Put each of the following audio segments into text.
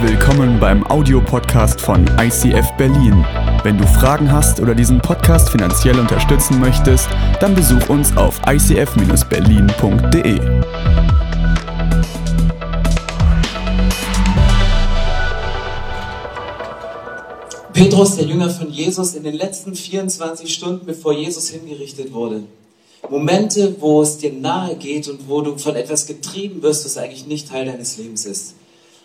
Willkommen beim Audiopodcast von ICF Berlin. Wenn du Fragen hast oder diesen Podcast finanziell unterstützen möchtest, dann besuch uns auf icf-berlin.de. Petrus, der Jünger von Jesus, in den letzten 24 Stunden, bevor Jesus hingerichtet wurde. Momente, wo es dir nahe geht und wo du von etwas getrieben wirst, was eigentlich nicht Teil deines Lebens ist.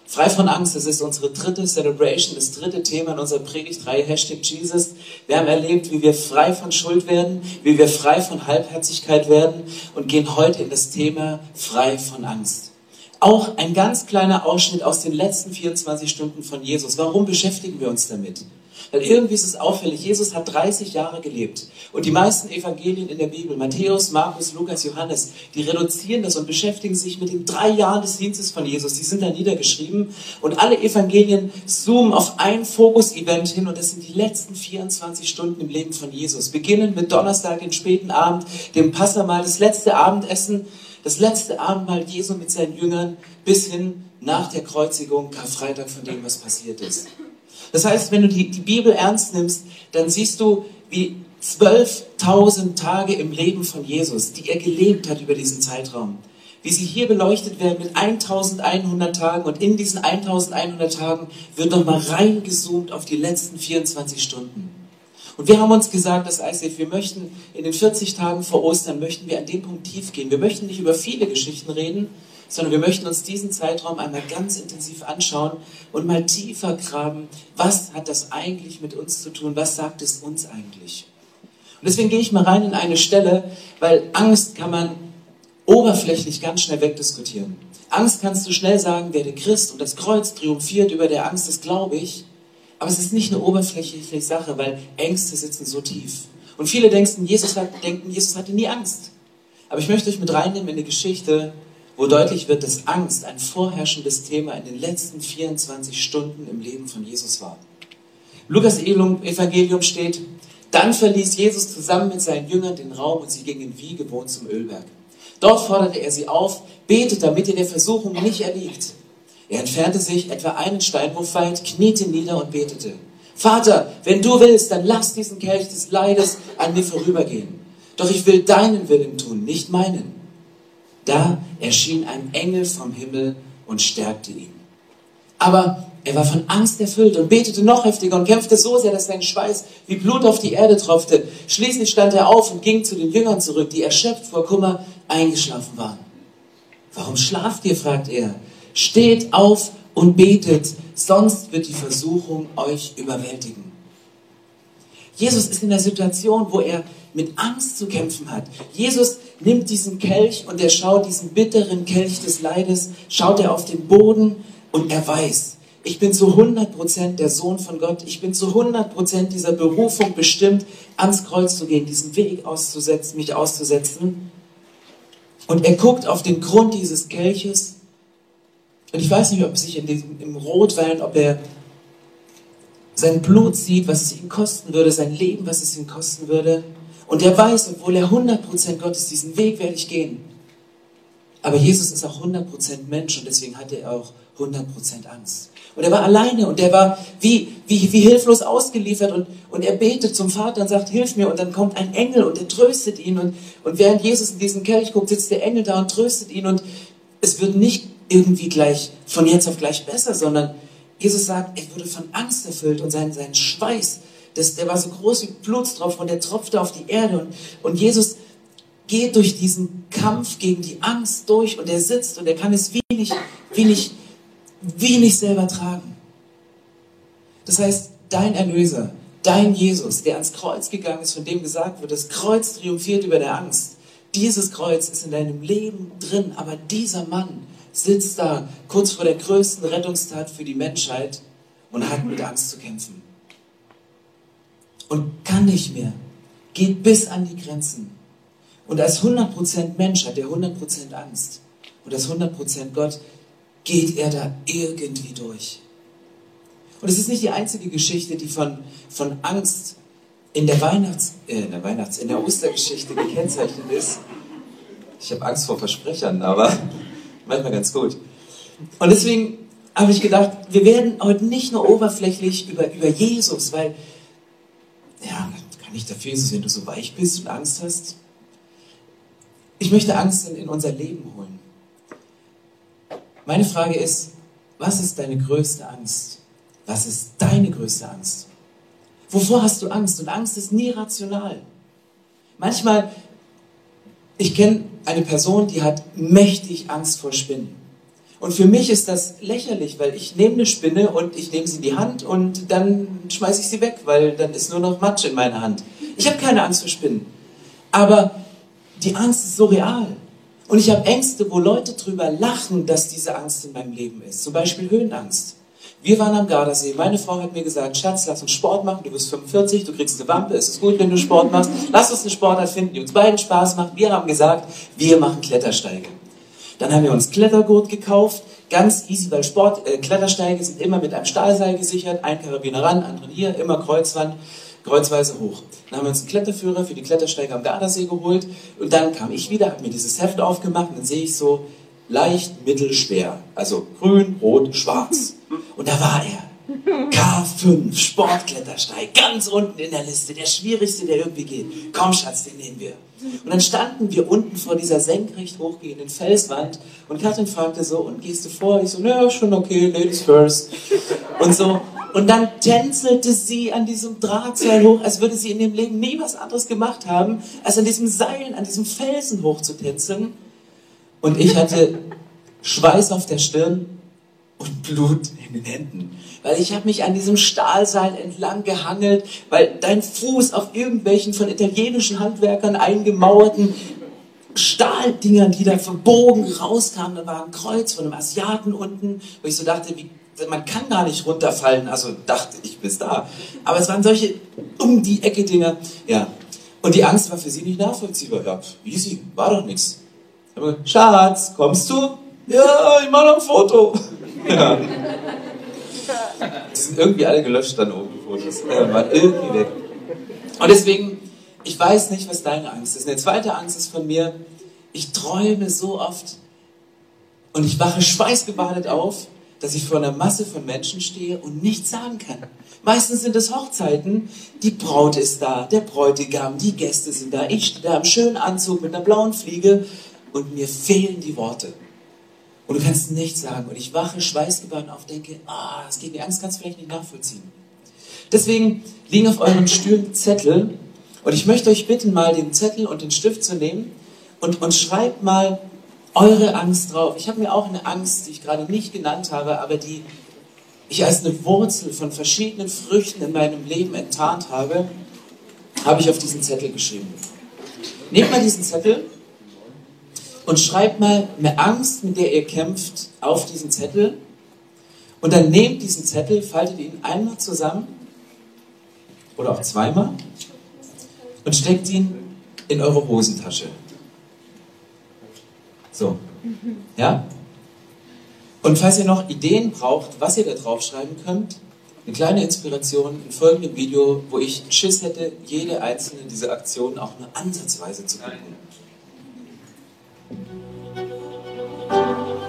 Frei von Angst, das ist unsere dritte Celebration, das dritte Thema in unserer Predigtreihe Hashtag Jesus. Wir haben erlebt, wie wir frei von Schuld werden, wie wir frei von Halbherzigkeit werden und gehen heute in das Thema frei von Angst. Auch ein ganz kleiner Ausschnitt aus den letzten 24 Stunden von Jesus. Warum beschäftigen wir uns damit? Weil irgendwie ist es auffällig, Jesus hat 30 Jahre gelebt. Und die meisten Evangelien in der Bibel, Matthäus, Markus, Lukas, Johannes, die reduzieren das und beschäftigen sich mit den drei Jahren des Dienstes von Jesus. Die sind da niedergeschrieben. Und alle Evangelien zoomen auf ein Fokus-Event hin und das sind die letzten 24 Stunden im Leben von Jesus. Beginnend mit Donnerstag, den späten Abend, dem Passamal, das letzte Abendessen, das letzte Abendmahl Jesu mit seinen Jüngern bis hin nach der Kreuzigung, Karfreitag von dem, was passiert ist. Das heißt, wenn du die, die Bibel ernst nimmst, dann siehst du, wie 12.000 Tage im Leben von Jesus, die er gelebt hat über diesen Zeitraum, wie sie hier beleuchtet werden mit 1100 Tagen und in diesen 1100 Tagen wird nochmal reingezoomt auf die letzten 24 Stunden. Und wir haben uns gesagt, das ICF, wir möchten in den 40 Tagen vor Ostern, möchten wir an dem Punkt tief gehen. Wir möchten nicht über viele Geschichten reden, sondern wir möchten uns diesen Zeitraum einmal ganz intensiv anschauen und mal tiefer graben, was hat das eigentlich mit uns zu tun, was sagt es uns eigentlich. Und deswegen gehe ich mal rein in eine Stelle, weil Angst kann man oberflächlich ganz schnell wegdiskutieren. Angst kannst du schnell sagen, werde Christ und das Kreuz triumphiert über der Angst, das glaube ich. Aber es ist nicht eine oberflächliche Sache, weil Ängste sitzen so tief. Und viele denken, Jesus, hat, denken, Jesus hatte nie Angst. Aber ich möchte euch mit reinnehmen in eine Geschichte, wo deutlich wird, dass Angst ein vorherrschendes Thema in den letzten 24 Stunden im Leben von Jesus war. Lukas Evangelium steht, dann verließ Jesus zusammen mit seinen Jüngern den Raum und sie gingen wie gewohnt zum Ölberg. Dort forderte er sie auf, betet, damit ihr der Versuchung nicht erliegt. Er entfernte sich etwa einen Steinwurf weit, kniete nieder und betete. Vater, wenn du willst, dann lass diesen Kelch des Leides an mir vorübergehen. Doch ich will deinen Willen tun, nicht meinen. Da erschien ein Engel vom Himmel und stärkte ihn. Aber er war von Angst erfüllt und betete noch heftiger und kämpfte so sehr, dass sein Schweiß wie Blut auf die Erde tropfte. Schließlich stand er auf und ging zu den Jüngern zurück, die erschöpft vor Kummer eingeschlafen waren. Warum schlaft ihr? fragt er. Steht auf und betet, sonst wird die Versuchung euch überwältigen. Jesus ist in der Situation, wo er mit Angst zu kämpfen hat. Jesus nimmt diesen Kelch und er schaut diesen bitteren Kelch des Leides, schaut er auf den Boden und er weiß, ich bin zu 100% der Sohn von Gott. Ich bin zu 100% dieser Berufung bestimmt, ans Kreuz zu gehen, diesen Weg auszusetzen, mich auszusetzen. Und er guckt auf den Grund dieses Kelches. Und ich weiß nicht, ob sich in diesem, im Rotwein, ob er sein Blut sieht, was es ihm kosten würde, sein Leben, was es ihm kosten würde. Und er weiß, obwohl er 100% Gott ist, diesen Weg werde ich gehen. Aber Jesus ist auch 100% Mensch und deswegen hatte er auch 100% Angst. Und er war alleine und er war wie, wie, wie hilflos ausgeliefert und, und er betet zum Vater und sagt, hilf mir. Und dann kommt ein Engel und er tröstet ihn. Und, und während Jesus in diesen Kelch guckt, sitzt der Engel da und tröstet ihn. Und es wird nicht irgendwie gleich von jetzt auf gleich besser, sondern Jesus sagt, er wurde von Angst erfüllt und sein, sein Schweiß, das, der war so groß wie Blutstropfen und der tropfte auf die Erde. Und, und Jesus geht durch diesen Kampf gegen die Angst durch und er sitzt und er kann es wenig, wenig, wenig selber tragen. Das heißt, dein Erlöser, dein Jesus, der ans Kreuz gegangen ist, von dem gesagt wird, das Kreuz triumphiert über der Angst. Dieses Kreuz ist in deinem Leben drin, aber dieser Mann, sitzt da kurz vor der größten Rettungstat für die Menschheit und hat mit Angst zu kämpfen. Und kann nicht mehr. Geht bis an die Grenzen. Und als 100% Mensch hat er 100% Angst. Und als 100% Gott geht er da irgendwie durch. Und es ist nicht die einzige Geschichte, die von, von Angst in der Weihnachts-, äh, in der Weihnachts-, in der Ostergeschichte gekennzeichnet ist. Ich habe Angst vor Versprechern, aber manchmal ganz gut. Und deswegen habe ich gedacht, wir werden heute nicht nur oberflächlich über, über Jesus, weil, ja, kann ich dafür, Jesus, wenn du so weich bist und Angst hast. Ich möchte Angst in, in unser Leben holen. Meine Frage ist, was ist deine größte Angst? Was ist deine größte Angst? Wovor hast du Angst? Und Angst ist nie rational. Manchmal, ich kenne eine Person, die hat mächtig Angst vor Spinnen. Und für mich ist das lächerlich, weil ich nehme eine Spinne und ich nehme sie in die Hand und dann schmeiße ich sie weg, weil dann ist nur noch Matsch in meiner Hand. Ich habe keine Angst vor Spinnen. Aber die Angst ist so real. Und ich habe Ängste, wo Leute drüber lachen, dass diese Angst in meinem Leben ist. Zum Beispiel Höhenangst. Wir waren am Gardasee. Meine Frau hat mir gesagt, Schatz, lass uns Sport machen. Du bist 45, du kriegst eine Wampe. Es ist gut, wenn du Sport machst. Lass uns eine Sportart finden, die uns beiden Spaß macht. Wir haben gesagt, wir machen Klettersteige. Dann haben wir uns Klettergurt gekauft, ganz easy, weil Sport, äh, Klettersteige sind immer mit einem Stahlseil gesichert, ein Karabiner ran, anderen hier, immer Kreuzwand, kreuzweise hoch. Dann haben wir uns einen Kletterführer für die Klettersteige am Gardasee geholt und dann kam ich wieder, habe mir dieses Heft aufgemacht und dann sehe ich so leicht, mittel, schwer, also grün, rot, schwarz. Und da war er. K5, Sportklettersteig, ganz unten in der Liste, der schwierigste, der irgendwie geht. Komm, Schatz, den nehmen wir. Und dann standen wir unten vor dieser senkrecht hochgehenden Felswand und Katrin fragte so, und gehst du vor? Ich so, naja, schon okay, Ladies first. Und so. Und dann tänzelte sie an diesem Drahtseil hoch, als würde sie in dem Leben nie was anderes gemacht haben, als an diesem Seil, an diesem Felsen hoch zu tänzeln. Und ich hatte Schweiß auf der Stirn und Blut den Händen. Weil ich habe mich an diesem Stahlseil entlang gehangelt, weil dein Fuß auf irgendwelchen von italienischen Handwerkern eingemauerten Stahldingern, die da verbogen rauskamen, da war ein Kreuz von einem Asiaten unten, wo ich so dachte, wie, man kann gar nicht runterfallen, also dachte ich bis da. Aber es waren solche um die Ecke Dinger, ja. Und die Angst war für sie nicht nachvollziehbar. Ja, easy, war doch nichts. Schatz, kommst du? Ja, ich mache noch ein Foto. Ja. Die sind irgendwie alle gelöscht dann oben, die Fotos. Waren irgendwie weg. Und deswegen, ich weiß nicht, was deine Angst ist. Eine zweite Angst ist von mir, ich träume so oft und ich wache schweißgebadet auf, dass ich vor einer Masse von Menschen stehe und nichts sagen kann. Meistens sind es Hochzeiten, die Braut ist da, der Bräutigam, die Gäste sind da, ich stehe da im schönen Anzug mit einer blauen Fliege und mir fehlen die Worte. Und du kannst nichts sagen. Und ich wache schweißgebadet auf, denke, ah, das geht mir Angst, kannst du vielleicht nicht nachvollziehen. Deswegen liegen auf euren Stühlen Zettel. Und ich möchte euch bitten, mal den Zettel und den Stift zu nehmen und, und schreibt mal eure Angst drauf. Ich habe mir auch eine Angst, die ich gerade nicht genannt habe, aber die ich als eine Wurzel von verschiedenen Früchten in meinem Leben enttarnt habe, habe ich auf diesen Zettel geschrieben. Nehmt mal diesen Zettel und schreibt mal eine Angst, mit der ihr kämpft, auf diesen Zettel. Und dann nehmt diesen Zettel, faltet ihn einmal zusammen oder auch zweimal und steckt ihn in eure Hosentasche. So. Ja? Und falls ihr noch Ideen braucht, was ihr da draufschreiben könnt, eine kleine Inspiration in folgendem Video, wo ich Schiss hätte, jede einzelne dieser Aktionen auch nur ansatzweise zu gucken. thank you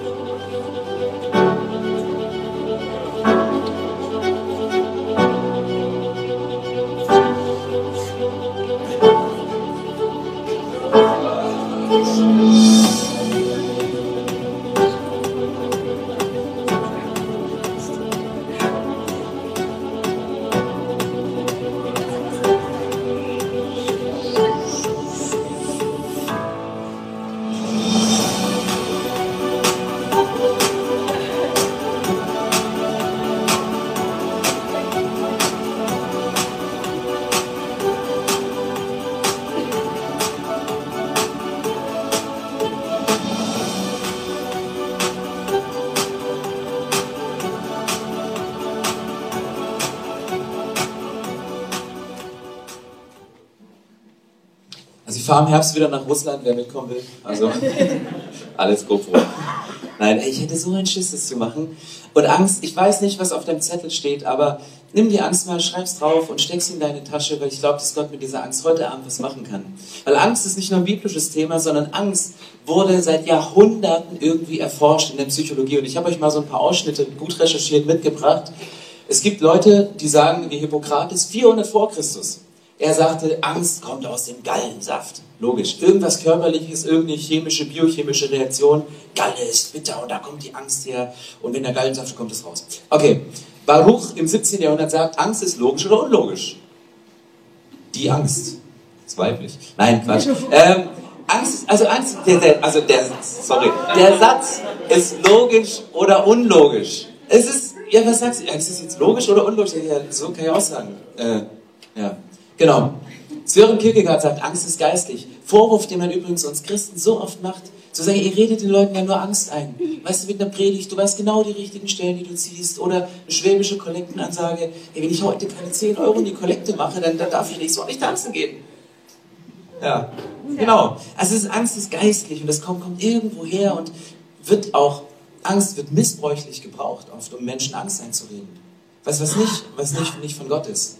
fahre im Herbst wieder nach Russland, wer mitkommen will. Also alles GoPro. Nein, ich hätte so einen Schiss, das zu machen. Und Angst, ich weiß nicht, was auf deinem Zettel steht, aber nimm die Angst mal, schreib's drauf und steck's in deine Tasche, weil ich glaube, dass Gott mit dieser Angst heute Abend was machen kann. Weil Angst ist nicht nur ein biblisches Thema, sondern Angst wurde seit Jahrhunderten irgendwie erforscht in der Psychologie. Und ich habe euch mal so ein paar Ausschnitte gut recherchiert mitgebracht. Es gibt Leute, die sagen, wie Hippokrates, 400 vor Christus. Er sagte, Angst kommt aus dem Gallensaft. Logisch. Irgendwas Körperliches, irgendeine chemische, biochemische Reaktion. Galle ist bitter und da kommt die Angst her. Und wenn der Gallensaft kommt es raus. Okay. Baruch im 17. Jahrhundert sagt, Angst ist logisch oder unlogisch? Die Angst. Ist. Nein, Quatsch. Ähm, Angst, also Angst, der, der, also der, sorry, der Satz ist logisch oder unlogisch. Es ist, ja, was sagst du? Ist es jetzt logisch oder unlogisch? Ja, so kann ich auch sagen. Äh, ja. Genau. Sören Kierkegaard sagt, Angst ist geistlich. Vorwurf, den man übrigens uns Christen so oft macht, zu sagen, ihr redet den Leuten ja nur Angst ein. Weißt du, mit einer Predigt, du weißt genau die richtigen Stellen, die du ziehst. Oder eine schwäbische Kollektenansage, ey, wenn ich heute keine 10 Euro in die Kollekte mache, dann, dann darf ich nicht so nicht tanzen gehen. Ja, genau. Also es ist, Angst ist geistlich und das kommt, kommt irgendwo her und wird auch, Angst wird missbräuchlich gebraucht, oft, um Menschen Angst einzureden. Du, was nicht, was nicht, nicht von Gott ist.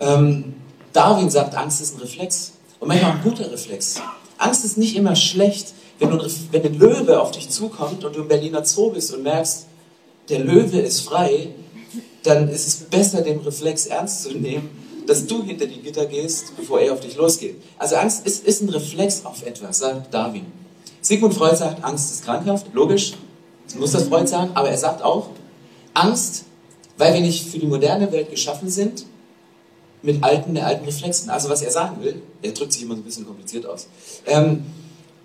Ähm, Darwin sagt, Angst ist ein Reflex. Und manchmal ein guter Reflex. Angst ist nicht immer schlecht, wenn, du, wenn ein Löwe auf dich zukommt und du im Berliner Zoo bist und merkst, der Löwe ist frei, dann ist es besser, den Reflex ernst zu nehmen, dass du hinter die Gitter gehst, bevor er auf dich losgeht. Also Angst ist, ist ein Reflex auf etwas, sagt Darwin. Sigmund Freud sagt, Angst ist krankhaft, logisch, muss das Freud sagen, aber er sagt auch, Angst, weil wir nicht für die moderne Welt geschaffen sind, mit alten, alten Reflexen. Also was er sagen will, er drückt sich immer so ein bisschen kompliziert aus. Ähm,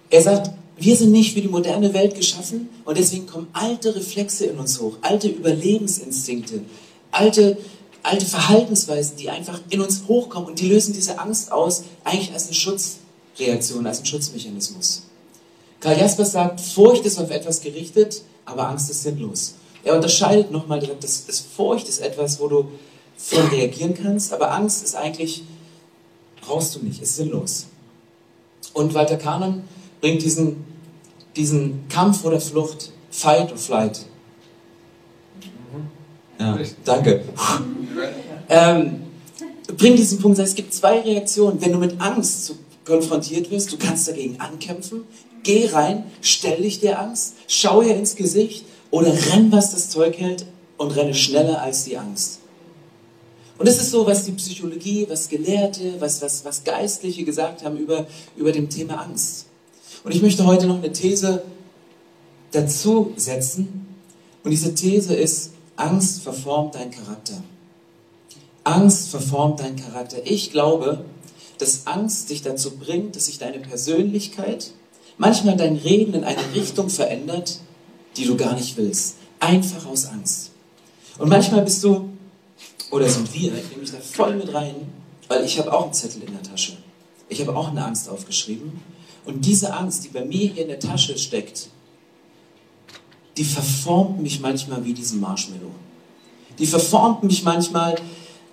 er sagt, wir sind nicht für die moderne Welt geschaffen und deswegen kommen alte Reflexe in uns hoch, alte Überlebensinstinkte, alte, alte Verhaltensweisen, die einfach in uns hochkommen und die lösen diese Angst aus, eigentlich als eine Schutzreaktion, als ein Schutzmechanismus. Karl Jaspers sagt, Furcht ist auf etwas gerichtet, aber Angst ist sinnlos. Er unterscheidet nochmal, dass, dass Furcht ist etwas, wo du voll reagieren kannst, aber Angst ist eigentlich, brauchst du nicht, ist sinnlos. Und Walter Kahnemann bringt diesen, diesen Kampf oder Flucht, Fight or Flight. Ja, danke. Ähm, bringt diesen Punkt, es gibt zwei Reaktionen. Wenn du mit Angst konfrontiert wirst, du kannst dagegen ankämpfen, geh rein, stell dich der Angst, schau ihr ins Gesicht oder renn, was das Zeug hält und renne schneller als die Angst. Und das ist so, was die Psychologie, was Gelehrte, was, was, was Geistliche gesagt haben über, über dem Thema Angst. Und ich möchte heute noch eine These dazu setzen. Und diese These ist, Angst verformt deinen Charakter. Angst verformt deinen Charakter. Ich glaube, dass Angst dich dazu bringt, dass sich deine Persönlichkeit, manchmal dein Reden in eine Richtung verändert, die du gar nicht willst. Einfach aus Angst. Und manchmal bist du oder sind wir, ich nehme mich da voll mit rein, weil ich habe auch einen Zettel in der Tasche. Ich habe auch eine Angst aufgeschrieben. Und diese Angst, die bei mir hier in der Tasche steckt, die verformt mich manchmal wie diesen Marshmallow. Die verformt mich manchmal.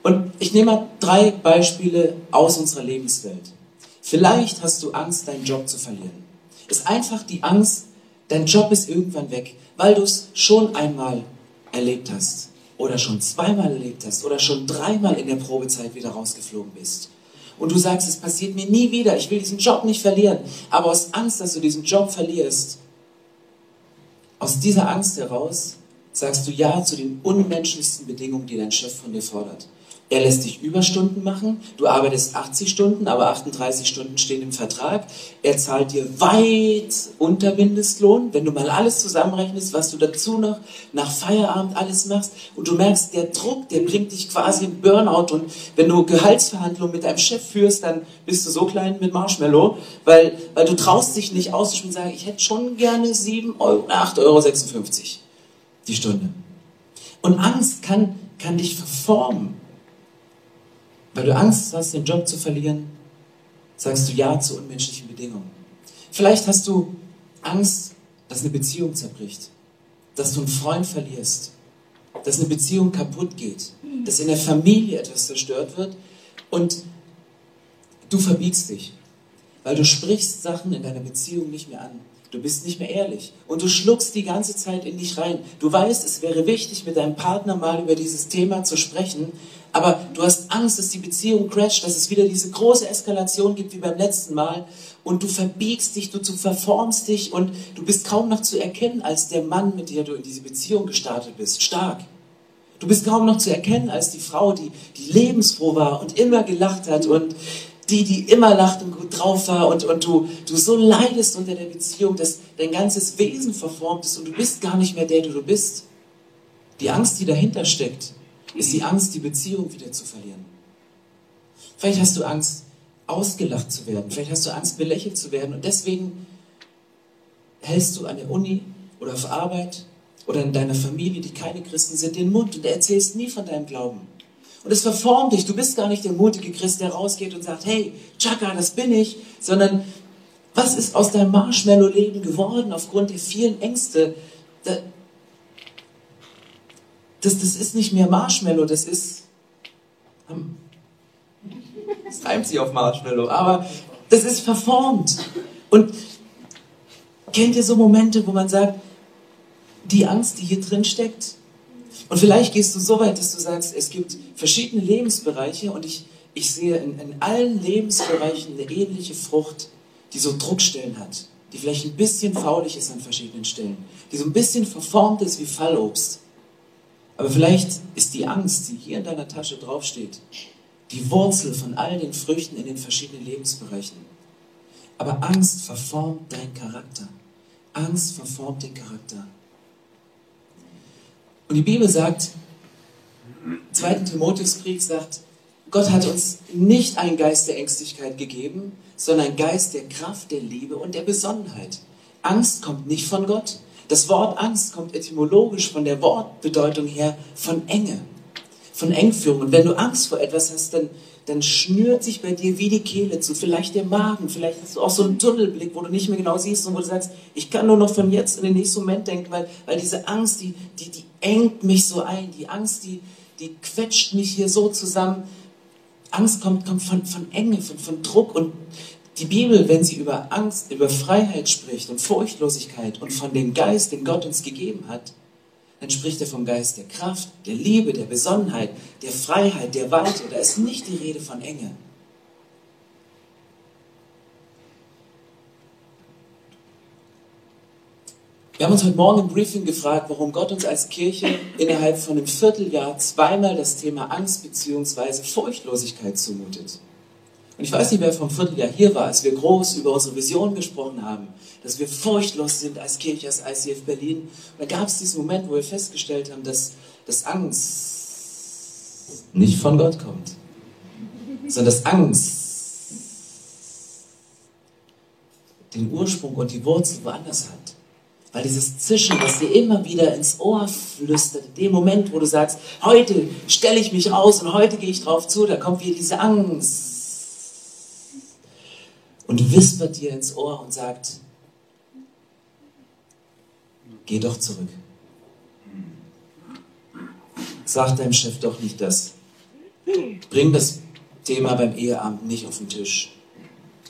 Und ich nehme mal drei Beispiele aus unserer Lebenswelt. Vielleicht hast du Angst, deinen Job zu verlieren. Ist einfach die Angst, dein Job ist irgendwann weg, weil du es schon einmal erlebt hast oder schon zweimal erlebt hast oder schon dreimal in der Probezeit wieder rausgeflogen bist. Und du sagst, es passiert mir nie wieder, ich will diesen Job nicht verlieren, aber aus Angst, dass du diesen Job verlierst, aus dieser Angst heraus sagst du Ja zu den unmenschlichsten Bedingungen, die dein Chef von dir fordert. Er lässt dich Überstunden machen. Du arbeitest 80 Stunden, aber 38 Stunden stehen im Vertrag. Er zahlt dir weit unter Mindestlohn. Wenn du mal alles zusammenrechnest, was du dazu noch nach Feierabend alles machst und du merkst, der Druck, der bringt dich quasi in Burnout. Und wenn du Gehaltsverhandlungen mit deinem Chef führst, dann bist du so klein mit Marshmallow, weil, weil du traust dich nicht aus und sagen, ich hätte schon gerne 7 Euro, 8,56 Euro die Stunde. Und Angst kann, kann dich verformen weil du Angst hast, den Job zu verlieren, sagst du Ja zu unmenschlichen Bedingungen. Vielleicht hast du Angst, dass eine Beziehung zerbricht, dass du einen Freund verlierst, dass eine Beziehung kaputt geht, dass in der Familie etwas zerstört wird und du verbiegst dich, weil du sprichst Sachen in deiner Beziehung nicht mehr an. Du bist nicht mehr ehrlich. Und du schluckst die ganze Zeit in dich rein. Du weißt, es wäre wichtig, mit deinem Partner mal über dieses Thema zu sprechen. Aber du hast Angst, dass die Beziehung crasht, dass es wieder diese große Eskalation gibt wie beim letzten Mal. Und du verbiegst dich, du, verformst dich und du bist kaum noch zu erkennen als der Mann, mit dem du in diese Beziehung gestartet bist. Stark. Du bist kaum noch zu erkennen als die Frau, die, die lebensfroh war und immer gelacht hat und die, die immer lacht und gut drauf war und, und du, du so leidest unter der Beziehung, dass dein ganzes Wesen verformt ist und du bist gar nicht mehr der, der du bist. Die Angst, die dahinter steckt, ist die Angst, die Beziehung wieder zu verlieren. Vielleicht hast du Angst, ausgelacht zu werden. Vielleicht hast du Angst, belächelt zu werden. Und deswegen hältst du an der Uni oder auf Arbeit oder in deiner Familie, die keine Christen sind, den Mund und erzählst nie von deinem Glauben. Und es verformt dich. Du bist gar nicht der mutige Christ, der rausgeht und sagt, hey, Chaka, das bin ich, sondern was ist aus deinem Marshmallow-Leben geworden aufgrund der vielen Ängste? Das, das ist nicht mehr Marshmallow, das ist. Das reimt sich auf Marshmallow, aber das ist verformt. Und kennt ihr so Momente, wo man sagt, die Angst, die hier drin steckt, und vielleicht gehst du so weit, dass du sagst, es gibt verschiedene Lebensbereiche und ich, ich sehe in, in allen Lebensbereichen eine ähnliche Frucht, die so Druckstellen hat, die vielleicht ein bisschen faulig ist an verschiedenen Stellen, die so ein bisschen verformt ist wie Fallobst. Aber vielleicht ist die Angst, die hier in deiner Tasche draufsteht, die Wurzel von all den Früchten in den verschiedenen Lebensbereichen. Aber Angst verformt deinen Charakter. Angst verformt den Charakter. Und die Bibel sagt, 2. Timotheusbrief sagt, Gott hat uns nicht einen Geist der Ängstlichkeit gegeben, sondern einen Geist der Kraft, der Liebe und der Besonnenheit. Angst kommt nicht von Gott. Das Wort Angst kommt etymologisch von der Wortbedeutung her von Enge, von Engführung. Und wenn du Angst vor etwas hast, dann dann schnürt sich bei dir wie die Kehle zu, vielleicht der Magen, vielleicht hast du auch so einen Tunnelblick, wo du nicht mehr genau siehst und wo du sagst, ich kann nur noch von jetzt in den nächsten Moment denken, weil, weil diese Angst, die, die, die engt mich so ein, die Angst, die, die quetscht mich hier so zusammen. Angst kommt, kommt von, von Enge, von, von Druck und die Bibel, wenn sie über Angst, über Freiheit spricht und Furchtlosigkeit und von dem Geist, den Gott uns gegeben hat, dann spricht er vom Geist der Kraft, der Liebe, der Besonnenheit, der Freiheit, der Weite. Da ist nicht die Rede von Enge. Wir haben uns heute Morgen im Briefing gefragt, warum Gott uns als Kirche innerhalb von einem Vierteljahr zweimal das Thema Angst bzw. Furchtlosigkeit zumutet. Und ich weiß nicht, wer vom Vierteljahr hier war, als wir groß über unsere Vision gesprochen haben, dass wir furchtlos sind als Kirche, als ICF Berlin. Und da gab es diesen Moment, wo wir festgestellt haben, dass, dass Angst nicht von Gott kommt, sondern dass Angst den Ursprung und die Wurzel woanders hat. Weil dieses Zischen, was dir immer wieder ins Ohr flüstert, in dem Moment, wo du sagst, heute stelle ich mich raus und heute gehe ich drauf zu, da kommt wieder diese Angst und wispert dir ins Ohr und sagt, geh doch zurück. Sag deinem Chef doch nicht das. Bring das Thema beim Eheabend nicht auf den Tisch.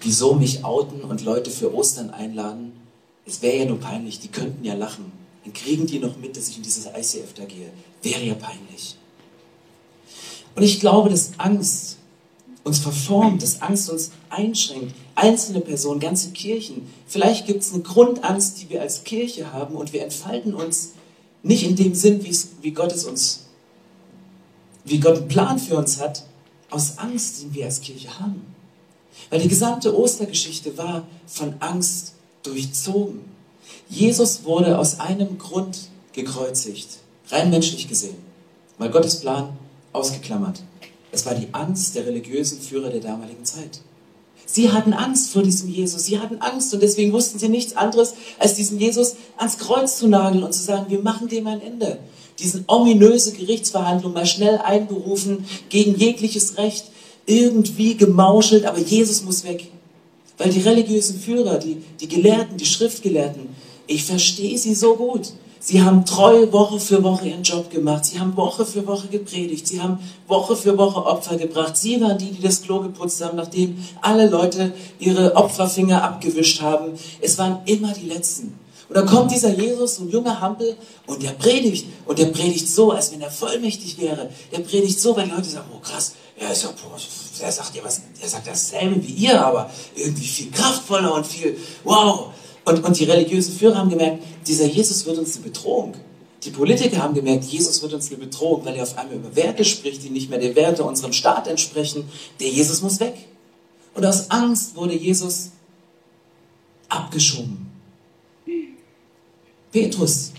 Wieso mich outen und Leute für Ostern einladen? Es wäre ja nur peinlich, die könnten ja lachen. Dann kriegen die noch mit, dass ich in dieses ICF da gehe. Wäre ja peinlich. Und ich glaube, dass Angst uns verformt, dass Angst uns einschränkt. Einzelne Personen, ganze Kirchen. Vielleicht gibt es eine Grundangst, die wir als Kirche haben und wir entfalten uns nicht in dem Sinn, wie Gott es uns, wie Gott einen Plan für uns hat, aus Angst, den wir als Kirche haben. Weil die gesamte Ostergeschichte war von Angst durchzogen. Jesus wurde aus einem Grund gekreuzigt, rein menschlich gesehen, weil Gottes Plan ausgeklammert. Es war die Angst der religiösen Führer der damaligen Zeit. Sie hatten Angst vor diesem Jesus. Sie hatten Angst und deswegen wussten sie nichts anderes, als diesen Jesus ans Kreuz zu nageln und zu sagen, wir machen dem ein Ende. Diesen ominöse Gerichtsverhandlung mal schnell einberufen, gegen jegliches Recht, irgendwie gemauschelt, aber Jesus muss weg. Weil die religiösen Führer, die, die Gelehrten, die Schriftgelehrten, ich verstehe sie so gut. Sie haben treu Woche für Woche ihren Job gemacht. Sie haben Woche für Woche gepredigt. Sie haben Woche für Woche Opfer gebracht. Sie waren die, die das Klo geputzt haben, nachdem alle Leute ihre Opferfinger abgewischt haben. Es waren immer die Letzten. Und dann kommt dieser Jesus, so ein junger Hampel, und der predigt. Und der predigt so, als wenn er vollmächtig wäre. Der predigt so, weil die Leute sagen, oh krass, er ist ja, der sagt ja was, der sagt dasselbe wie ihr, aber irgendwie viel kraftvoller und viel, wow. Und, und die religiösen Führer haben gemerkt, dieser Jesus wird uns eine Bedrohung. Die Politiker haben gemerkt, Jesus wird uns eine Bedrohung, weil er auf einmal über Werte spricht, die nicht mehr den Werte unserem Staat entsprechen. Der Jesus muss weg. Und aus Angst wurde Jesus abgeschoben. Petrus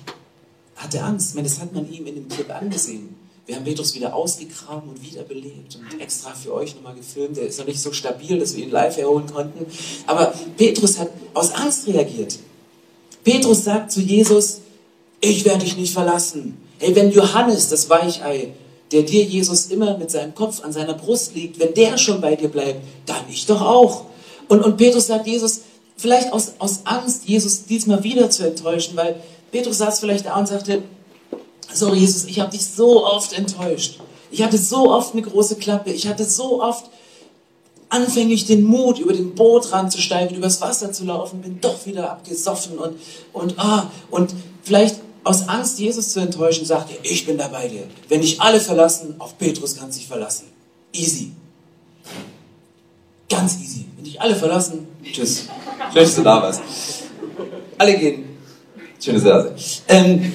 hatte Angst. Ich meine, das hat man ihm in dem Clip angesehen. Wir haben Petrus wieder ausgegraben und wiederbelebt und extra für euch nochmal gefilmt. Er ist noch nicht so stabil, dass wir ihn live erholen konnten. Aber Petrus hat aus Angst reagiert. Petrus sagt zu Jesus, ich werde dich nicht verlassen. Hey, wenn Johannes, das Weichei, der dir Jesus immer mit seinem Kopf an seiner Brust liegt, wenn der schon bei dir bleibt, dann ich doch auch. Und, und Petrus sagt Jesus, vielleicht aus, aus Angst, Jesus diesmal wieder zu enttäuschen, weil Petrus saß vielleicht da und sagte, sorry Jesus, ich habe dich so oft enttäuscht. Ich hatte so oft eine große Klappe. Ich hatte so oft anfänglich den Mut, über den Boot ranzusteigen, übers Wasser zu laufen, bin doch wieder abgesoffen und, und, ah, und vielleicht aus Angst, Jesus zu enttäuschen, sagt er, ich bin da bei dir. Wenn dich alle verlassen, auf Petrus kannst du dich verlassen. Easy. Ganz easy. Wenn dich alle verlassen, tschüss. Schön, dass du da warst. Alle gehen. Schöne Serse. Ähm,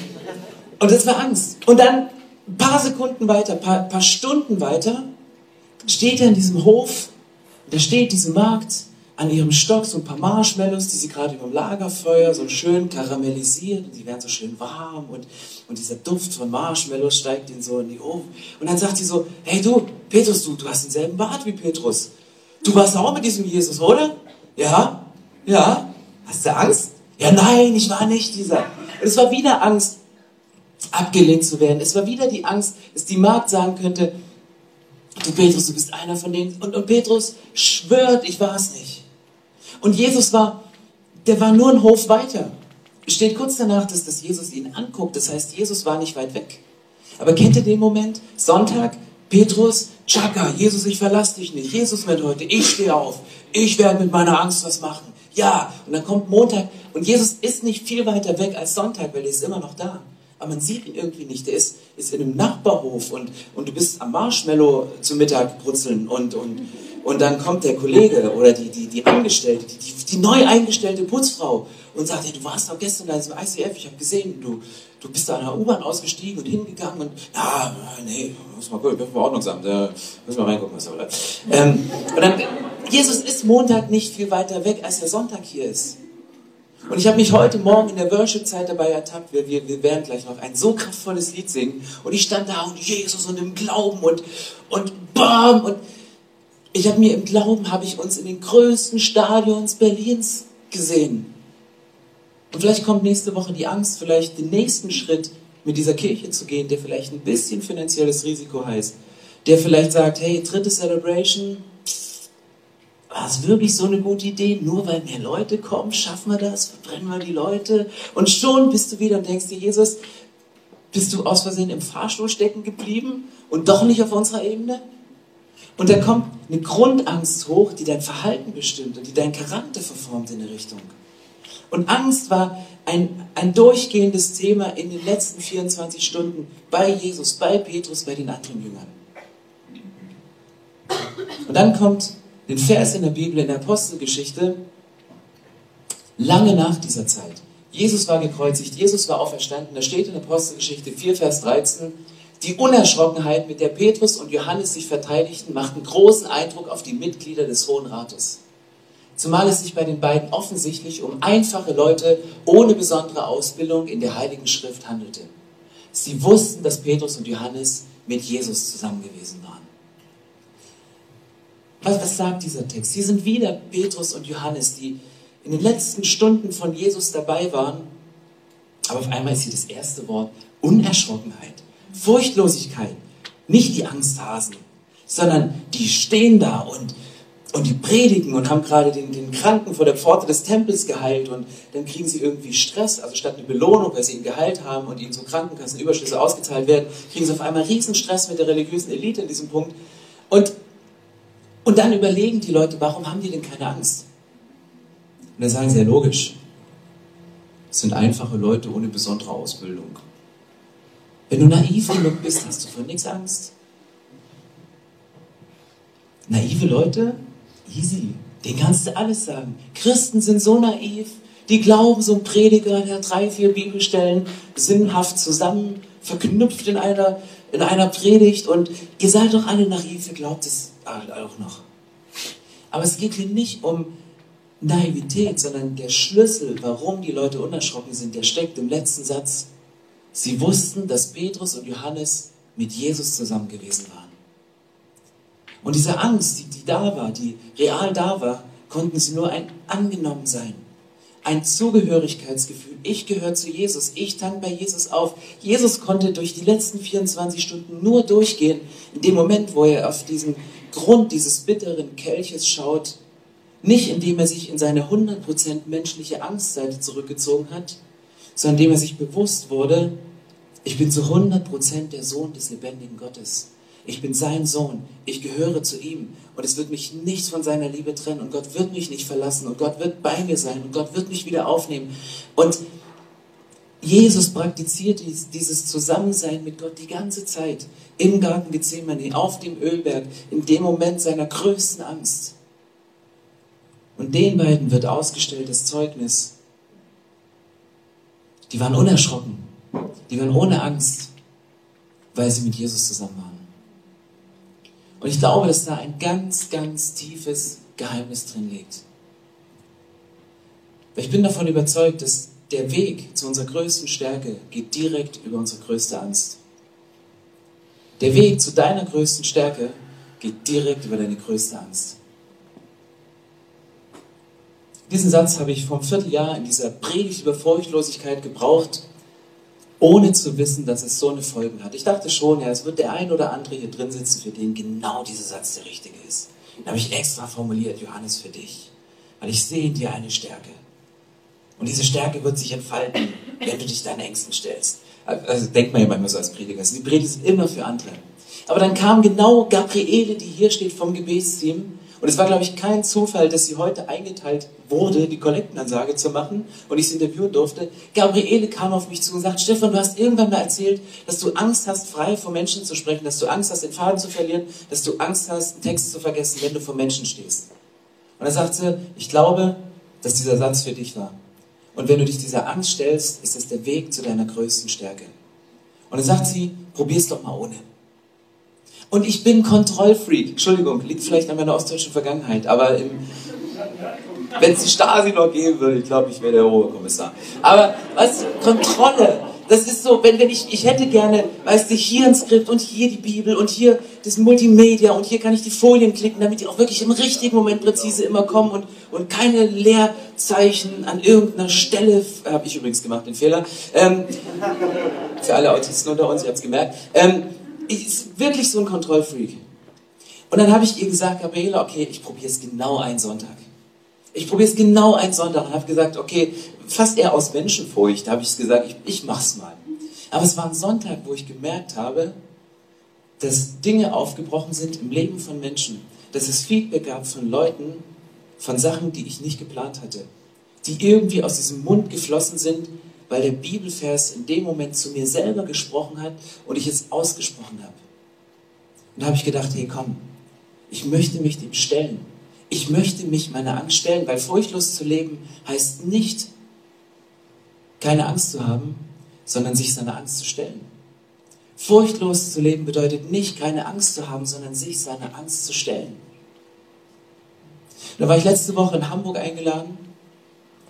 und das war Angst. Und dann ein paar Sekunden weiter, ein paar, paar Stunden weiter, steht er in diesem Hof, da steht diese Magd an ihrem Stock, so ein paar Marshmallows, die sie gerade über dem Lagerfeuer so schön karamellisiert und die werden so schön warm und, und dieser Duft von Marshmallows steigt ihnen so in die Ofen. Und dann sagt sie so, hey du, Petrus, du, du hast denselben Bart wie Petrus. Du warst auch mit diesem Jesus, oder? Ja? Ja? Hast du Angst? Ja, nein, ich war nicht dieser. Und es war wieder Angst abgelehnt zu werden. Es war wieder die Angst, dass die Magd sagen könnte, du Petrus, du bist einer von denen. Und, und Petrus schwört, ich war es nicht. Und Jesus war, der war nur ein Hof weiter. Steht kurz danach, dass, dass Jesus ihn anguckt. Das heißt, Jesus war nicht weit weg. Aber kennt ihr den Moment? Sonntag, Petrus, Chaka, Jesus, ich verlasse dich nicht. Jesus wird heute, ich stehe auf. Ich werde mit meiner Angst was machen. Ja, und dann kommt Montag und Jesus ist nicht viel weiter weg als Sonntag, weil er ist immer noch da aber man sieht ihn irgendwie nicht. Der ist, ist in einem Nachbarhof und, und du bist am Marshmallow zum Mittag brutzeln und, und, und dann kommt der Kollege oder die, die, die Angestellte, die, die neu eingestellte Putzfrau und sagt, hey, du warst doch gestern da im ICF, ich habe gesehen, du, du bist da an der U-Bahn ausgestiegen und hingegangen und, ja, nee, muss mal gucken, ich bin Verordnungsamt, da müssen wir reingucken, was da bleibt. Ähm, und dann, Jesus ist Montag nicht viel weiter weg, als der Sonntag hier ist. Und ich habe mich heute Morgen in der Worship-Zeit dabei ertappt, wir, wir, wir werden gleich noch ein so kraftvolles Lied singen. Und ich stand da und Jesus und im Glauben und, und bam. Und ich habe mir im Glauben, habe ich uns in den größten Stadions Berlins gesehen. Und vielleicht kommt nächste Woche die Angst, vielleicht den nächsten Schritt mit dieser Kirche zu gehen, der vielleicht ein bisschen finanzielles Risiko heißt. Der vielleicht sagt, hey, dritte Celebration, war es wirklich so eine gute Idee? Nur weil mehr Leute kommen, schaffen wir das? Verbrennen wir die Leute? Und schon bist du wieder und denkst dir, Jesus, bist du aus Versehen im Fahrstuhl stecken geblieben und doch nicht auf unserer Ebene? Und da kommt eine Grundangst hoch, die dein Verhalten bestimmt und die deinen Charakter verformt in eine Richtung. Und Angst war ein, ein durchgehendes Thema in den letzten 24 Stunden bei Jesus, bei Petrus, bei den anderen Jüngern. Und dann kommt den Vers in der Bibel, in der Apostelgeschichte, lange nach dieser Zeit. Jesus war gekreuzigt, Jesus war auferstanden. Da steht in der Apostelgeschichte 4, Vers 13, die Unerschrockenheit, mit der Petrus und Johannes sich verteidigten, machten großen Eindruck auf die Mitglieder des Hohen Rates. Zumal es sich bei den beiden offensichtlich um einfache Leute ohne besondere Ausbildung in der Heiligen Schrift handelte. Sie wussten, dass Petrus und Johannes mit Jesus zusammen gewesen. Was, was sagt dieser Text? Hier sind wieder Petrus und Johannes, die in den letzten Stunden von Jesus dabei waren. Aber auf einmal ist hier das erste Wort Unerschrockenheit, Furchtlosigkeit. Nicht die Angsthasen, sondern die stehen da und, und die predigen und haben gerade den, den Kranken vor der Pforte des Tempels geheilt und dann kriegen sie irgendwie Stress, also statt eine Belohnung, weil sie ihn geheilt haben und ihnen so Krankenkassenüberschüsse ausgezahlt werden, kriegen sie auf einmal riesen Stress mit der religiösen Elite in diesem Punkt. Und, und dann überlegen die Leute, warum haben die denn keine Angst? Und dann sagen sie, ja logisch, es sind einfache Leute ohne besondere Ausbildung. Wenn du naiv genug bist, hast du vor nichts Angst. Naive Leute Easy. Den kannst du alles sagen. Christen sind so naiv. Die glauben, so ein Prediger, der drei, vier Bibelstellen sinnhaft zusammen verknüpft in einer, in einer Predigt und ihr seid doch alle naiv, ihr glaubt es auch noch. Aber es geht hier nicht um Naivität, sondern der Schlüssel, warum die Leute unerschrocken sind, der steckt im letzten Satz. Sie wussten, dass Petrus und Johannes mit Jesus zusammen gewesen waren. Und diese Angst, die, die da war, die real da war, konnten sie nur ein angenommen sein. Ein Zugehörigkeitsgefühl. Ich gehöre zu Jesus. Ich tank bei Jesus auf. Jesus konnte durch die letzten 24 Stunden nur durchgehen, in dem Moment, wo er auf diesen Grund dieses bitteren Kelches schaut. Nicht indem er sich in seine 100% menschliche Angstseite zurückgezogen hat, sondern indem er sich bewusst wurde, ich bin zu 100% der Sohn des lebendigen Gottes. Ich bin sein Sohn. Ich gehöre zu ihm. Und es wird mich nichts von seiner Liebe trennen. Und Gott wird mich nicht verlassen. Und Gott wird bei mir sein. Und Gott wird mich wieder aufnehmen. Und Jesus praktiziert dieses Zusammensein mit Gott die ganze Zeit. Im Garten Gethsemane, auf dem Ölberg, in dem Moment seiner größten Angst. Und den beiden wird ausgestellt das Zeugnis. Die waren unerschrocken. Die waren ohne Angst, weil sie mit Jesus zusammen waren. Und ich glaube, dass da ein ganz, ganz tiefes Geheimnis drin liegt. Ich bin davon überzeugt, dass der Weg zu unserer größten Stärke geht direkt über unsere größte Angst. Der Weg zu deiner größten Stärke geht direkt über deine größte Angst. Diesen Satz habe ich vor einem Vierteljahr in dieser Predigt über Furchtlosigkeit gebraucht, ohne zu wissen, dass es so eine Folge hat. Ich dachte schon, ja, es wird der ein oder andere hier drin sitzen, für den genau dieser Satz der richtige ist. Den habe ich extra formuliert, Johannes, für dich. Weil ich sehe in dir eine Stärke. Und diese Stärke wird sich entfalten, wenn du dich deinen Ängsten stellst. Also denkt man ja manchmal so als Prediger. Die Predigt ist immer für andere. Aber dann kam genau Gabriele, die hier steht vom Gebetsteam, und es war, glaube ich, kein Zufall, dass sie heute eingeteilt wurde, die Kollektenansage zu machen und ich sie interviewen durfte. Gabriele kam auf mich zu und sagt, Stefan, du hast irgendwann mal erzählt, dass du Angst hast, frei vor Menschen zu sprechen, dass du Angst hast, den Faden zu verlieren, dass du Angst hast, einen Text zu vergessen, wenn du vor Menschen stehst. Und er sagte, ich glaube, dass dieser Satz für dich war. Und wenn du dich dieser Angst stellst, ist das der Weg zu deiner größten Stärke. Und dann sagt sie, probier's doch mal ohne. Und ich bin Kontrollfreak. Entschuldigung, liegt vielleicht an meiner ostdeutschen Vergangenheit, aber wenn es die Stasi noch geben würde, ich glaube, ich wäre der Oberkommissar. Aber was, Kontrolle, das ist so, wenn, wenn ich, ich hätte gerne, weißt du, hier ein Skript und hier die Bibel und hier das Multimedia und hier kann ich die Folien klicken, damit die auch wirklich im richtigen Moment präzise immer kommen und, und keine Leerzeichen an irgendeiner Stelle, habe ich übrigens gemacht, den Fehler, ähm, für alle Autisten unter uns, ich habe es gemerkt, ähm, ist wirklich so ein Kontrollfreak. Und dann habe ich ihr gesagt, Gabriela, okay, ich probiere es genau einen Sonntag. Ich probiere es genau einen Sonntag und habe gesagt, okay, fast eher aus Menschenfurcht habe ich gesagt, ich, ich mach's mal. Aber es war ein Sonntag, wo ich gemerkt habe, dass Dinge aufgebrochen sind im Leben von Menschen, dass es Feedback gab von Leuten, von Sachen, die ich nicht geplant hatte, die irgendwie aus diesem Mund geflossen sind, weil der Bibelvers in dem Moment zu mir selber gesprochen hat und ich es ausgesprochen habe. Und da habe ich gedacht, hey komm, ich möchte mich dem stellen. Ich möchte mich meiner Angst stellen, weil furchtlos zu leben heißt nicht, keine Angst zu haben, sondern sich seiner Angst zu stellen. Furchtlos zu leben bedeutet nicht, keine Angst zu haben, sondern sich seiner Angst zu stellen. Da war ich letzte Woche in Hamburg eingeladen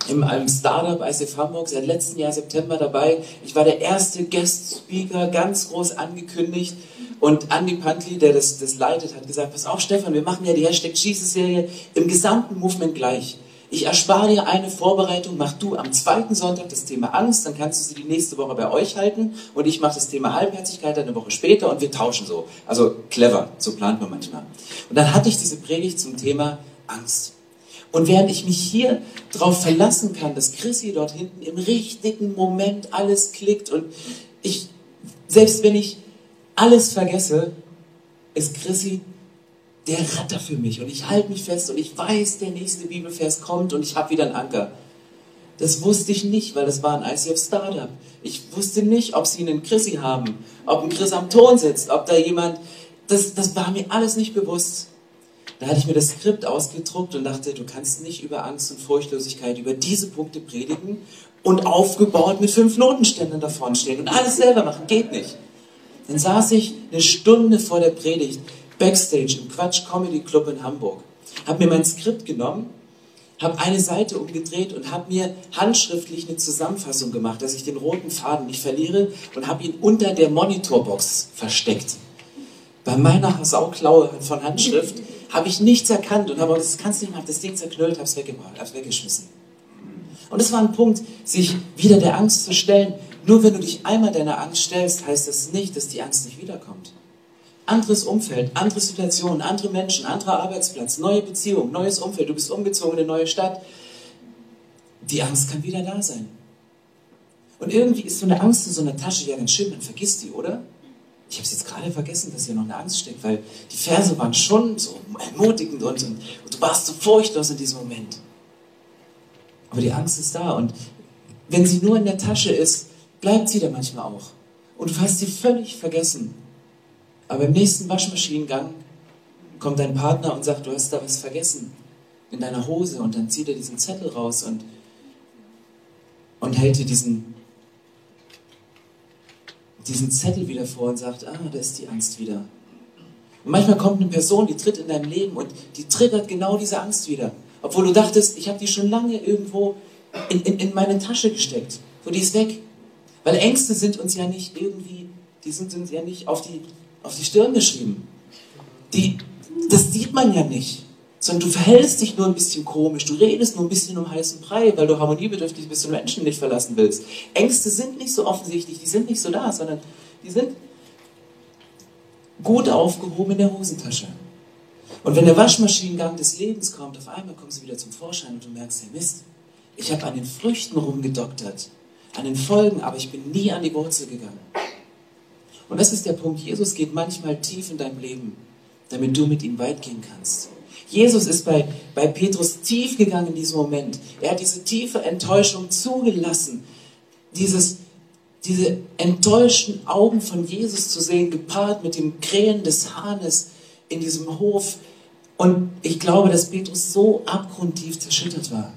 in einem Startup ICF Hamburg seit letztem Jahr September dabei. Ich war der erste Guest Speaker, ganz groß angekündigt. Und Andy Pantli, der das, das leitet, hat gesagt, pass auf Stefan, wir machen ja die Hashtag Jesus-Serie im gesamten Movement gleich. Ich erspare dir eine Vorbereitung, mach du am zweiten Sonntag das Thema Angst, dann kannst du sie die nächste Woche bei euch halten und ich mache das Thema Halbherzigkeit eine Woche später und wir tauschen so. Also clever, so plant man manchmal. Und dann hatte ich diese Predigt zum Thema Angst. Und während ich mich hier darauf verlassen kann, dass Chrissy dort hinten im richtigen Moment alles klickt und ich, selbst wenn ich alles vergesse, ist Chrissy der Retter für mich und ich halte mich fest und ich weiß, der nächste Bibelvers kommt und ich habe wieder einen Anker. Das wusste ich nicht, weil das war ein ICF Startup. Ich wusste nicht, ob sie einen Chrissy haben, ob ein Chris am Ton sitzt, ob da jemand, das, das war mir alles nicht bewusst. Da hatte ich mir das Skript ausgedruckt und dachte, du kannst nicht über Angst und Furchtlosigkeit, über diese Punkte predigen und aufgebaut mit fünf Notenständern davon stehen und alles selber machen. Geht nicht. Dann saß ich eine Stunde vor der Predigt backstage im Quatsch Comedy Club in Hamburg, habe mir mein Skript genommen, habe eine Seite umgedreht und habe mir handschriftlich eine Zusammenfassung gemacht, dass ich den roten Faden nicht verliere und habe ihn unter der Monitorbox versteckt. Bei meiner Sauklaue von Handschrift habe ich nichts erkannt und habe das kannst du nicht machen, das Ding zerknüllt, habe es habe es weggeschmissen. Und das war ein Punkt, sich wieder der Angst zu stellen. Nur wenn du dich einmal deiner Angst stellst, heißt das nicht, dass die Angst nicht wiederkommt. Anderes Umfeld, andere Situationen, andere Menschen, anderer Arbeitsplatz, neue Beziehung, neues Umfeld, du bist umgezogen in eine neue Stadt. Die Angst kann wieder da sein. Und irgendwie ist so eine Angst in so einer Tasche ja ganz schön, man vergisst die, oder? Ich habe es jetzt gerade vergessen, dass hier noch eine Angst steckt, weil die Verse waren schon so ermutigend und, und, und du warst so furchtlos in diesem Moment. Aber die Angst ist da und wenn sie nur in der Tasche ist, bleibt sie da manchmal auch. Und du hast sie völlig vergessen. Aber im nächsten Waschmaschinengang kommt dein Partner und sagt, du hast da was vergessen in deiner Hose und dann zieht er diesen Zettel raus und, und hält dir diesen diesen Zettel wieder vor und sagt, ah, da ist die Angst wieder. Und manchmal kommt eine Person, die tritt in dein Leben und die triggert genau diese Angst wieder. Obwohl du dachtest, ich habe die schon lange irgendwo in, in, in meine Tasche gesteckt. So, die ist weg. Weil Ängste sind uns ja nicht irgendwie, die sind uns ja nicht auf die, auf die Stirn geschrieben. Die, das sieht man ja nicht sondern du verhältst dich nur ein bisschen komisch, du redest nur ein bisschen um heißen Brei, weil du harmoniebedürftig bist und Menschen nicht verlassen willst. Ängste sind nicht so offensichtlich, die sind nicht so da, sondern die sind gut aufgehoben in der Hosentasche. Und wenn der Waschmaschinengang des Lebens kommt, auf einmal kommen sie wieder zum Vorschein und du merkst, hey Mist, ich habe an den Früchten rumgedoktert, an den Folgen, aber ich bin nie an die Wurzel gegangen. Und das ist der Punkt, Jesus geht manchmal tief in dein Leben, damit du mit ihm weit gehen kannst. Jesus ist bei, bei Petrus tief gegangen in diesem Moment. Er hat diese tiefe Enttäuschung zugelassen. Dieses, diese enttäuschten Augen von Jesus zu sehen, gepaart mit dem Krähen des Hahnes in diesem Hof. Und ich glaube, dass Petrus so abgrundtief zerschüttert war.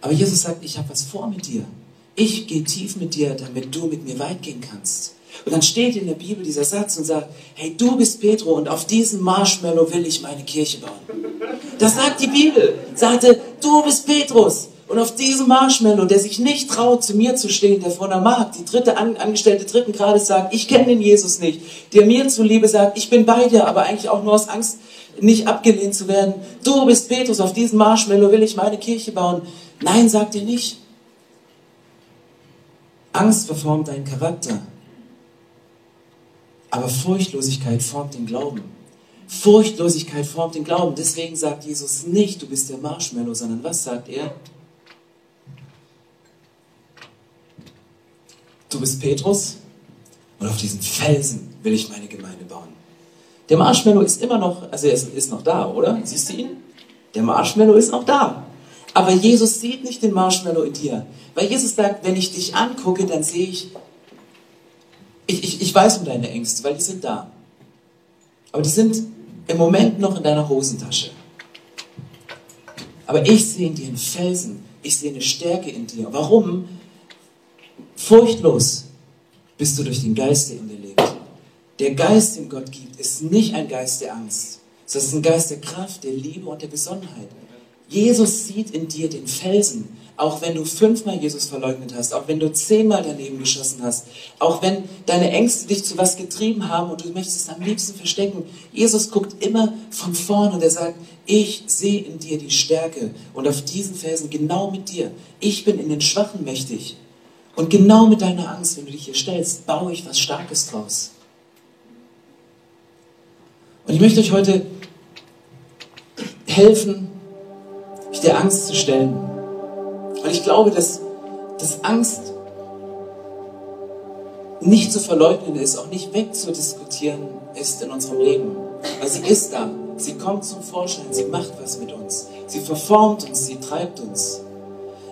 Aber Jesus sagt, ich habe was vor mit dir. Ich gehe tief mit dir, damit du mit mir weit gehen kannst. Und dann steht in der Bibel dieser Satz und sagt, hey, du bist Petro und auf diesem Marshmallow will ich meine Kirche bauen. Das sagt die Bibel. Sagte, du bist Petrus. Und auf diesem Marshmallow, der sich nicht traut, zu mir zu stehen, der von der Markt, die dritte An Angestellte dritten Grades sagt, ich kenne den Jesus nicht, der mir zuliebe sagt, ich bin bei dir, aber eigentlich auch nur aus Angst, nicht abgelehnt zu werden. Du bist Petrus, auf diesem Marshmallow will ich meine Kirche bauen. Nein, sagt er nicht. Angst verformt deinen Charakter. Aber Furchtlosigkeit formt den Glauben. Furchtlosigkeit formt den Glauben. Deswegen sagt Jesus nicht, du bist der Marshmallow, sondern was sagt er? Du bist Petrus und auf diesen Felsen will ich meine Gemeinde bauen. Der Marshmallow ist immer noch, also er ist noch da, oder? Siehst du ihn? Der Marshmallow ist noch da. Aber Jesus sieht nicht den Marshmallow in dir. Weil Jesus sagt, wenn ich dich angucke, dann sehe ich ich, ich, ich weiß um deine Ängste, weil die sind da. Aber die sind im Moment noch in deiner Hosentasche. Aber ich sehe in dir einen Felsen. Ich sehe eine Stärke in dir. Warum? Furchtlos bist du durch den Geist, der in dir lebt. Der Geist, den Gott gibt, ist nicht ein Geist der Angst, sondern ist ein Geist der Kraft, der Liebe und der Besonnenheit. Jesus sieht in dir den Felsen, auch wenn du fünfmal Jesus verleugnet hast, auch wenn du zehnmal daneben geschossen hast, auch wenn deine Ängste dich zu was getrieben haben und du möchtest es am liebsten verstecken. Jesus guckt immer von vorne und er sagt, ich sehe in dir die Stärke und auf diesen Felsen genau mit dir. Ich bin in den Schwachen mächtig. Und genau mit deiner Angst, wenn du dich hier stellst, baue ich was Starkes draus. Und ich möchte euch heute helfen, mich der Angst zu stellen. Und ich glaube, dass, dass Angst nicht zu verleugnen ist, auch nicht wegzudiskutieren ist in unserem Leben. Weil sie ist da. Sie kommt zum Vorschein. Sie macht was mit uns. Sie verformt uns. Sie treibt uns.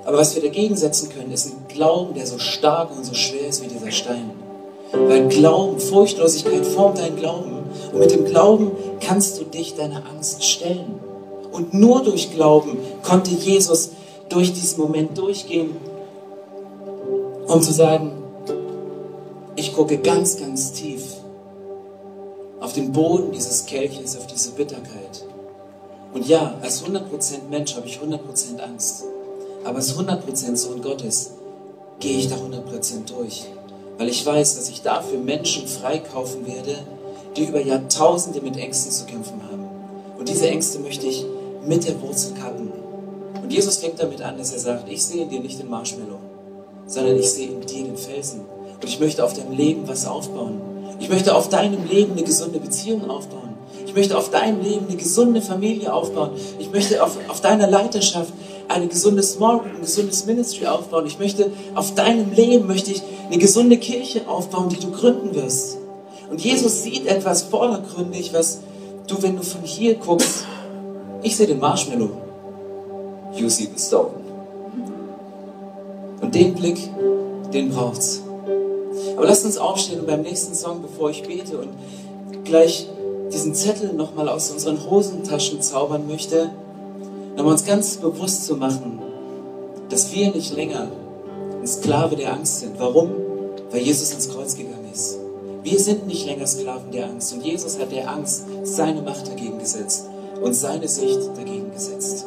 Aber was wir dagegen setzen können, ist ein Glauben, der so stark und so schwer ist wie dieser Stein. Weil Glauben, Furchtlosigkeit formt deinen Glauben. Und mit dem Glauben kannst du dich deiner Angst stellen. Und nur durch Glauben konnte Jesus durch diesen Moment durchgehen, um zu sagen, ich gucke ganz, ganz tief auf den Boden dieses Kelches, auf diese Bitterkeit. Und ja, als 100% Mensch habe ich 100% Angst. Aber als 100% Sohn Gottes gehe ich da 100% durch. Weil ich weiß, dass ich dafür Menschen freikaufen werde, die über Jahrtausende mit Ängsten zu kämpfen haben. Und diese Ängste möchte ich mit der Wurzel cutten. Und Jesus fängt damit an, dass er sagt, ich sehe in dir nicht den Marshmallow, sondern ich sehe in dir den Felsen. Und ich möchte auf deinem Leben was aufbauen. Ich möchte auf deinem Leben eine gesunde Beziehung aufbauen. Ich möchte auf deinem Leben eine gesunde Familie aufbauen. Ich möchte auf, auf deiner Leiterschaft eine gesunde Small ein gesundes Ministry aufbauen. Ich möchte auf deinem Leben möchte ich eine gesunde Kirche aufbauen, die du gründen wirst. Und Jesus sieht etwas vordergründig, was du, wenn du von hier guckst, ich sehe den Marshmallow. You see the stone. Und den Blick, den braucht's. Aber lasst uns aufstehen und beim nächsten Song, bevor ich bete und gleich diesen Zettel nochmal aus unseren Hosentaschen zaubern möchte, nochmal uns ganz bewusst zu machen, dass wir nicht länger ein Sklave der Angst sind. Warum? Weil Jesus ins Kreuz gegangen ist. Wir sind nicht länger Sklaven der Angst. Und Jesus hat der Angst seine Macht dagegen gesetzt und seine Sicht dagegen gesetzt.